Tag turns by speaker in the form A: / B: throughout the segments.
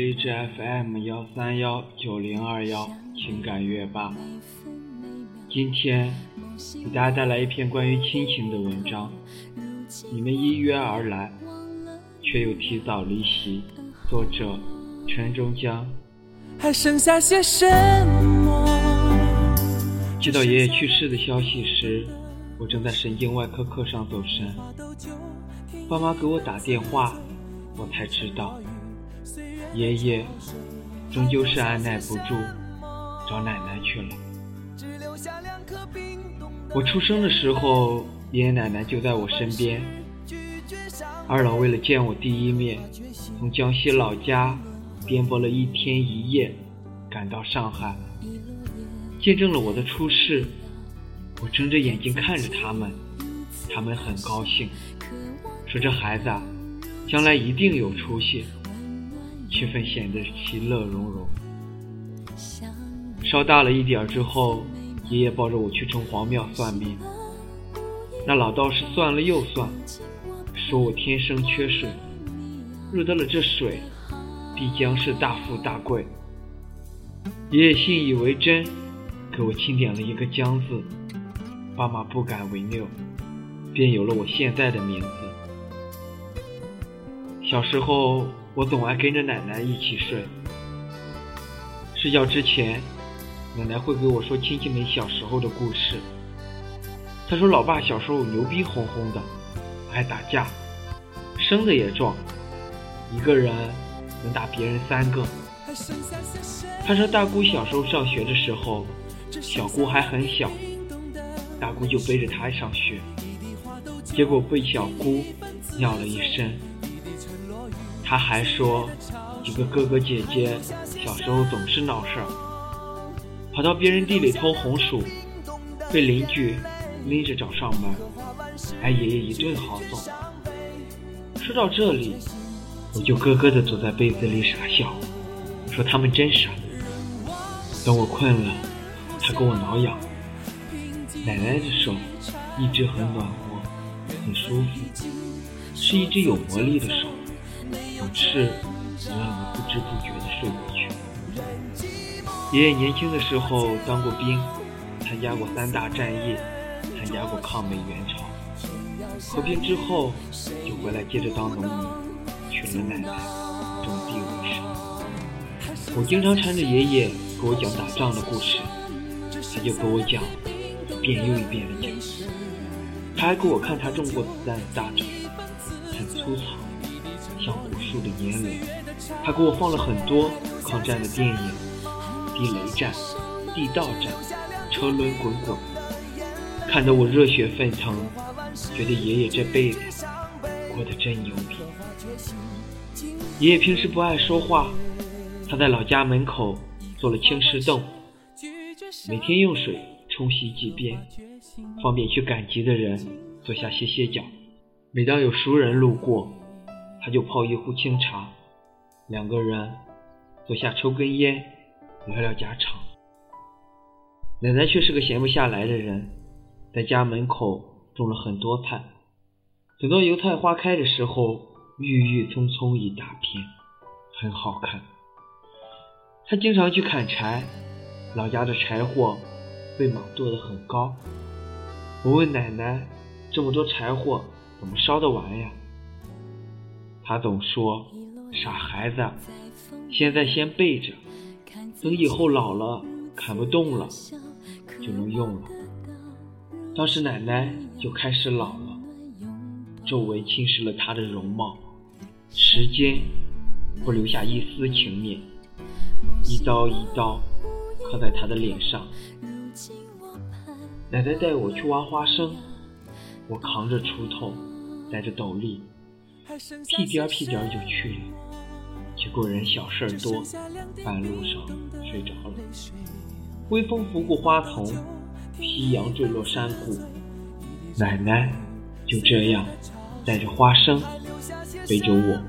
A: 荔枝 FM 幺三幺九零二幺情感乐吧。今天给大家带来一篇关于亲情的文章。你们依约而来，却又提早离席。作者：陈中江。还剩下些什么？接到爷爷去世的消息时，我正在神经外科课上走神。爸妈给我打电话，我才知道，爷爷终究是按耐不住，找奶奶去了。我出生的时候，爷爷奶奶就在我身边。二老为了见我第一面，从江西老家。颠簸了一天一夜，赶到上海，见证了我的出世。我睁着眼睛看着他们，他们很高兴，说这孩子啊将来一定有出息，气氛显得其乐融融。稍大了一点之后，爷爷抱着我去城隍庙算命，那老道士算了又算，说我天生缺水，入得了这水。必将是大富大贵。爷爷信以为真，给我钦点了一个“江”字，爸妈不敢违拗，便有了我现在的名字。小时候，我总爱跟着奶奶一起睡。睡觉之前，奶奶会给我说亲戚们小时候的故事。她说，老爸小时候牛逼哄哄的，爱打架，生的也壮，一个人。能打别人三个。他说大姑小时候上学的时候，小姑还很小，大姑就背着她上学，结果被小姑尿了一身。他还说几个哥哥姐姐小时候总是闹事儿，跑到别人地里偷红薯，被邻居拎着找上门，挨爷爷一顿好揍。说到这里。我就咯咯地躲在被子里傻笑，说他们真傻。等我困了，他给我挠痒。奶奶的手一直很暖和，很舒服，是一只有魔力的手，有刺能让你不知不觉地睡过去。爷爷年轻的时候当过兵，参加过三大战役，参加过抗美援朝。和平之后就回来接着当农民。娶了奶奶，种地为生。我经常缠着爷爷给我讲打仗的故事，他就给我讲一遍又一遍的讲。他还给我看他中过子弹的大 trận，很粗糙，像古树的年轮。他给我放了很多抗战的电影，地雷战、地道战、车轮滚滚，看得我热血沸腾，觉得爷爷这辈子过得真牛逼。爷爷平时不爱说话，他在老家门口做了青石洞，每天用水冲洗几遍，方便去赶集的人坐下歇歇脚。每当有熟人路过，他就泡一壶清茶，两个人坐下抽根烟，聊聊家常。奶奶却是个闲不下来的人，在家门口种了很多菜，等到油菜花开的时候。郁郁葱葱一大片，很好看。他经常去砍柴，老家的柴火被马垛得很高。我问奶奶：“这么多柴火怎么烧得完呀？”他总说：“傻孩子，现在先备着，等以后老了砍不动了，就能用了。”当时奶奶就开始老了，皱纹侵蚀了她的容貌。时间不留下一丝情面，一刀一刀刻在她的脸上。奶奶带我去挖花生，我扛着锄头，戴着斗笠，屁颠屁颠就去了。结果人小事儿多，半路上睡着了。微风拂过花丛，夕阳坠落山谷，奶奶就这样带着花生。背着我，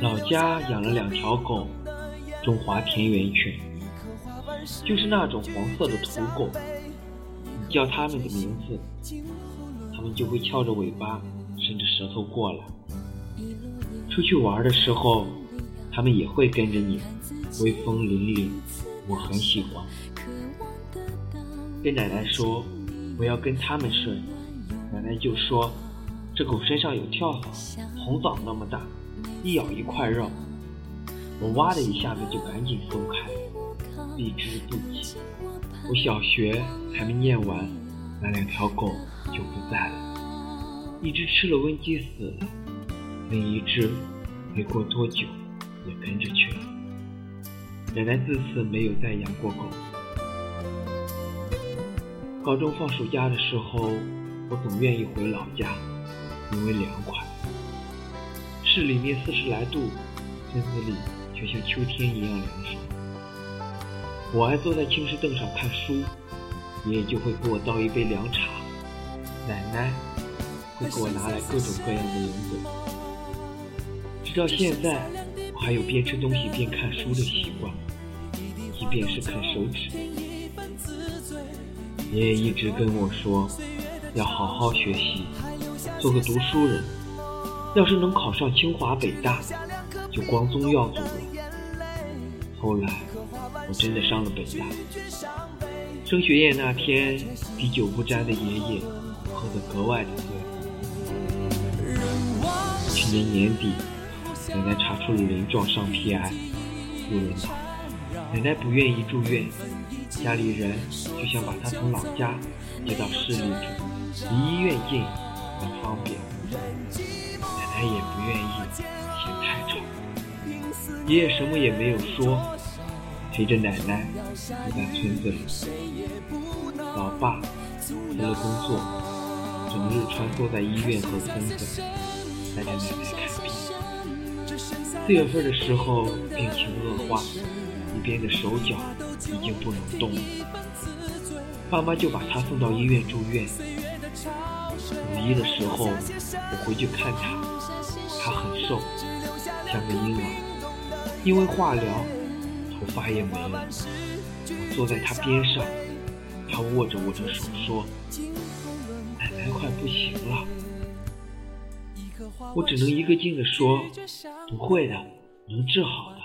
A: 老家养了两条狗，中华田园犬。就是那种黄色的土狗。你叫它们的名字，它们就会翘着尾巴，伸着舌头过来。出去玩的时候，它们也会跟着你，威风凛凛。我很喜欢。跟奶奶说我要跟它们睡，奶奶就说这狗身上有跳蚤，红枣那么大，一咬一块肉。我哇的一下子就赶紧松开，避之不及。我小学还没念完，那两条狗就不在了。一只吃了瘟鸡死了，另一只没过多久也跟着去了。奶奶自此没有再养过狗。高中放暑假的时候，我总愿意回老家，因为凉快。市里面四十来度，村子里。就像秋天一样凉爽。我爱坐在青石凳上看书，爷爷就会给我倒一杯凉茶，奶奶会给我拿来各种各样的零嘴。直到现在，我还有边吃东西边看书的习惯，即便是啃手指。爷爷一直跟我说，要好好学习，做个读书人。要是能考上清华北大，就光宗耀祖了。后来，我真的上了北大。升学宴那天，滴酒不沾的爷爷喝得格外的醉。年年底，奶奶查出了鳞状上皮癌，入了脑。奶奶不愿意住院，家里人就想把她从老家接到市里住，离医院近，更方便。奶奶也不愿意。嫌太吵爷爷什么也没有说，陪着奶奶住在村子里。老爸辞了工作，整日穿梭在医院和村子，带着奶奶看病。四月份的时候，病情恶化，一边的手脚已经不能动了。爸妈就把他送到医院住院。五一的时候，我回去看他，他很瘦，像个婴儿。因为化疗，头发也没了。我坐在他边上，他握着我的手说：“奶奶快不行了。”我只能一个劲地说：“不会的，能治好的。”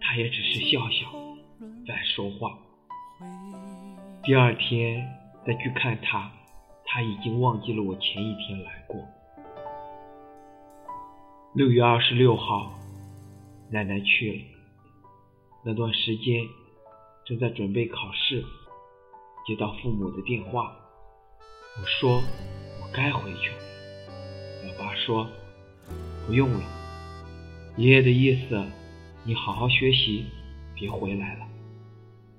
A: 他也只是笑笑，在说话。第二天再去看他，他已经忘记了我前一天来过。六月二十六号。奶奶去了，那段时间正在准备考试，接到父母的电话，我说我该回去了。老爸说不用了，爷爷的意思，你好好学习，别回来了，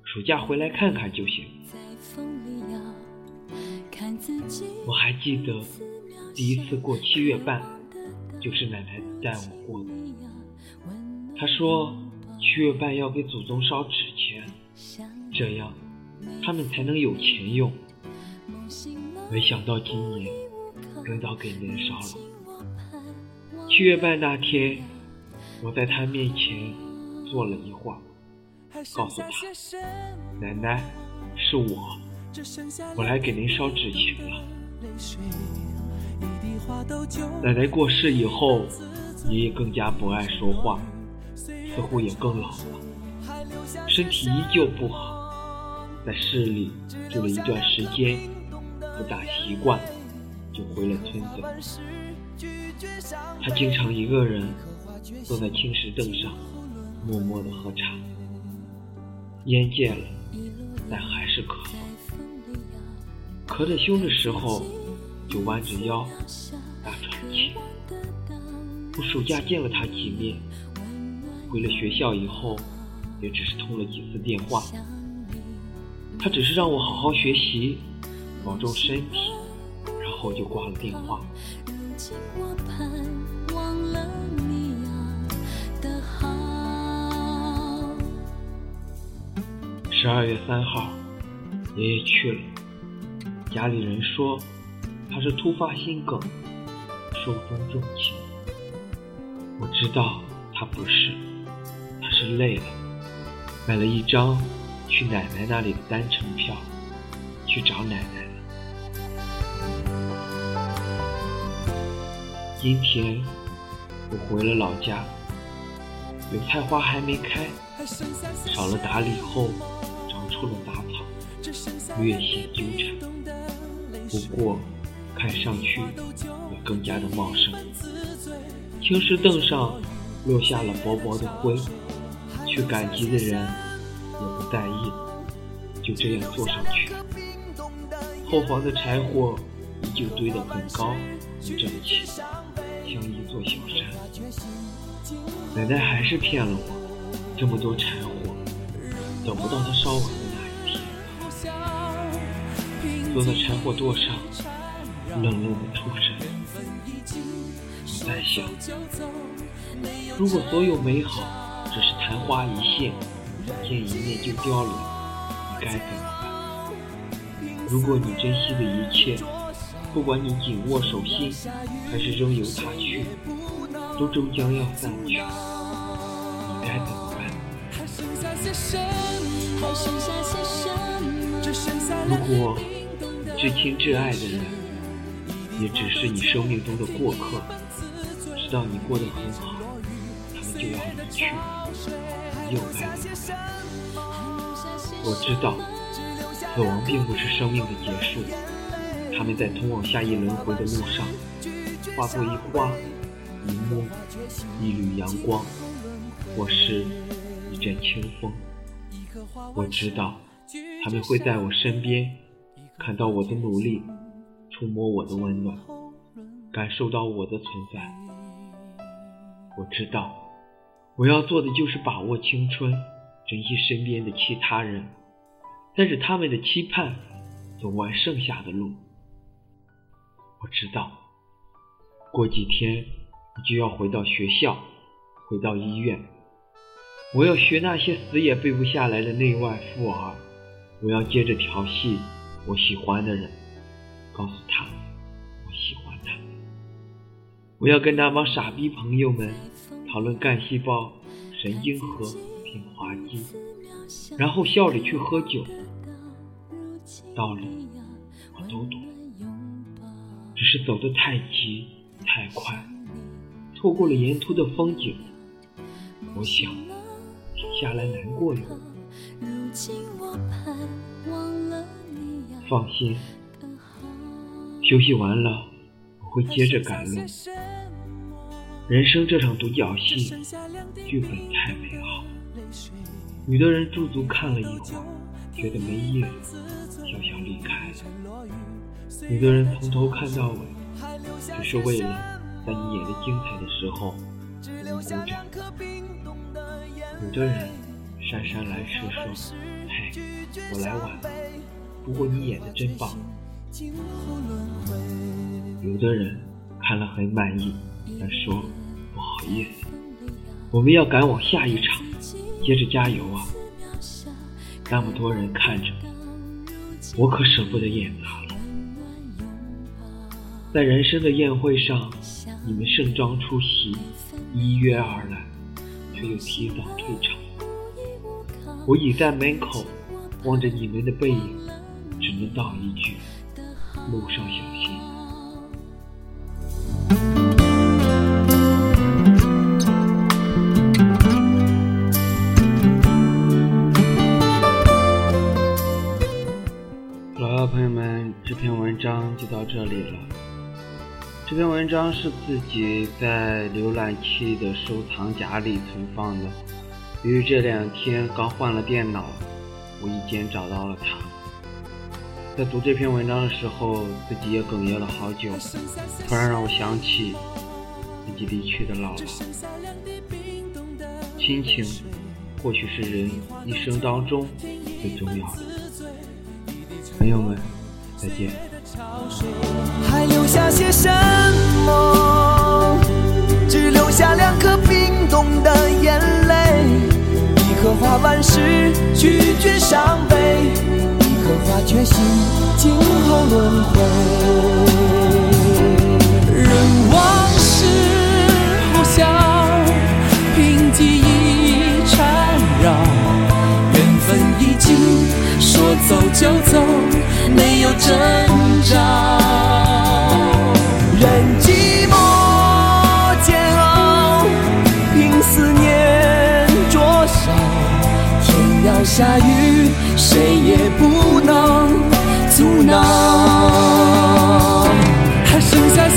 A: 暑假回来看看就行。我还记得第一次过七月半，就是奶奶带我过的。她说：“七月半要给祖宗烧纸钱，这样他们才能有钱用。”没想到今年轮到给年烧了。七月半那天，我在他面前坐了一会儿，告诉他：“奶奶，是我，我来给您烧纸钱了。”奶奶过世以后，爷爷更加不爱说话。似乎也更老了，身体依旧不好，在市里住了一段时间，不大习惯，就回了村子。他经常一个人坐在青石凳上，默默地喝茶。烟戒了，但还是咳嗽。咳得凶的时候，就弯着腰大喘气。我暑假见了他几面。回了学校以后，也只是通了几次电话。他只是让我好好学习，保重身体，然后就挂了电话。十二月三号，爷爷去了。家里人说他是突发心梗，受风重情。我知道他不是。他是累了，买了一张去奶奶那里的单程票，去找奶奶今天我回了老家，油菜花还没开，少了打理后长出了杂草，略显纠缠。不过看上去也更加的茂盛。青石凳上落下了薄薄的灰。去赶集的人也不在意，就这样坐上去。后房的柴火依旧堆得很高很整齐，座小山。奶奶还是骗了我，这么多柴火，等不到它烧完的那一天。坐在柴火垛上，冷冷的出神。我在想，如果所有美好。只是昙花一现，见一面就凋零，你该怎么办？如果你珍惜的一切，不管你紧握手心，还是扔由它去，都终将要散去，你该怎么办？如果至亲至爱的人，也只是你生命中的过客，知道你过得很好，他们就要离去。又该怎么办？我知道，死亡并不是生命的结束。他们在通往下一轮回的路上，划过一花一木一缕阳光，或是一阵清风。我知道，他们会在我身边，看到我的努力，触摸我的温暖，感受到我的存在。我知道。我要做的就是把握青春，珍惜身边的其他人，带着他们的期盼走完剩下的路。我知道，过几天我就要回到学校，回到医院。我要学那些死也背不下来的内外妇儿。我要接着调戏我喜欢的人，告诉他我喜欢他。我要跟那帮傻逼朋友们。讨论干细胞、神经核、平滑肌，然后笑着去喝酒。道理，是走得太急太快，错过了沿途的风景。我想停下来难过一会儿。放心，休息完了我会接着赶路。人生这场独角戏，剧本太美好。有的人驻足看了一会儿，觉得没意思，就想离开了；有的人从头看到尾，只是为了在你演的精彩的时候鼓掌；有的人姗姗来迟说：“嘿，我来晚了，不过你演的真棒。”有的人看了很满意，但说。不好意思，我们要赶往下一场，接着加油啊！那么多人看着，我可舍不得演砸了。在人生的宴会上，你们盛装出席，依约而来，却又提早退场。我倚在门口，望着你们的背影，只能道一句：路上小心。好了，朋友们，这篇文章就到这里了。这篇文章是自己在浏览器的收藏夹里存放的。由于这两天刚换了电脑，无意间找到了它。在读这篇文章的时候，自己也哽咽了好久，突然让我想起自己离去的姥姥。亲情，或许是人一生当中最重要的。朋友们，再见。
B: 还留下些什么？只留下两颗冰冻的眼泪。一颗花瓣时拒绝伤悲，一颗花决心今后轮回。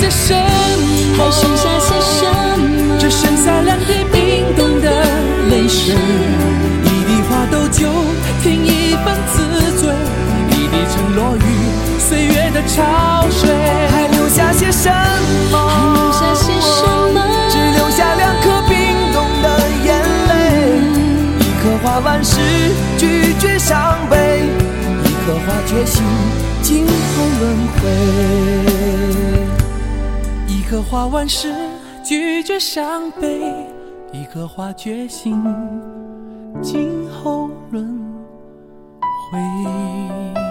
B: 些什么？
C: 还剩下些什么？
B: 只剩下两滴冰冻的泪水，一滴花豆酒，添一份自醉，一滴沉落于岁月的潮水。还留下些什么？
C: 还留下些什么？
B: 只留下两颗冰冻的眼泪。一颗花完事，拒绝伤悲；一颗花决心，今后轮回。一颗花万事，拒绝伤悲；一颗花决心，今后轮回。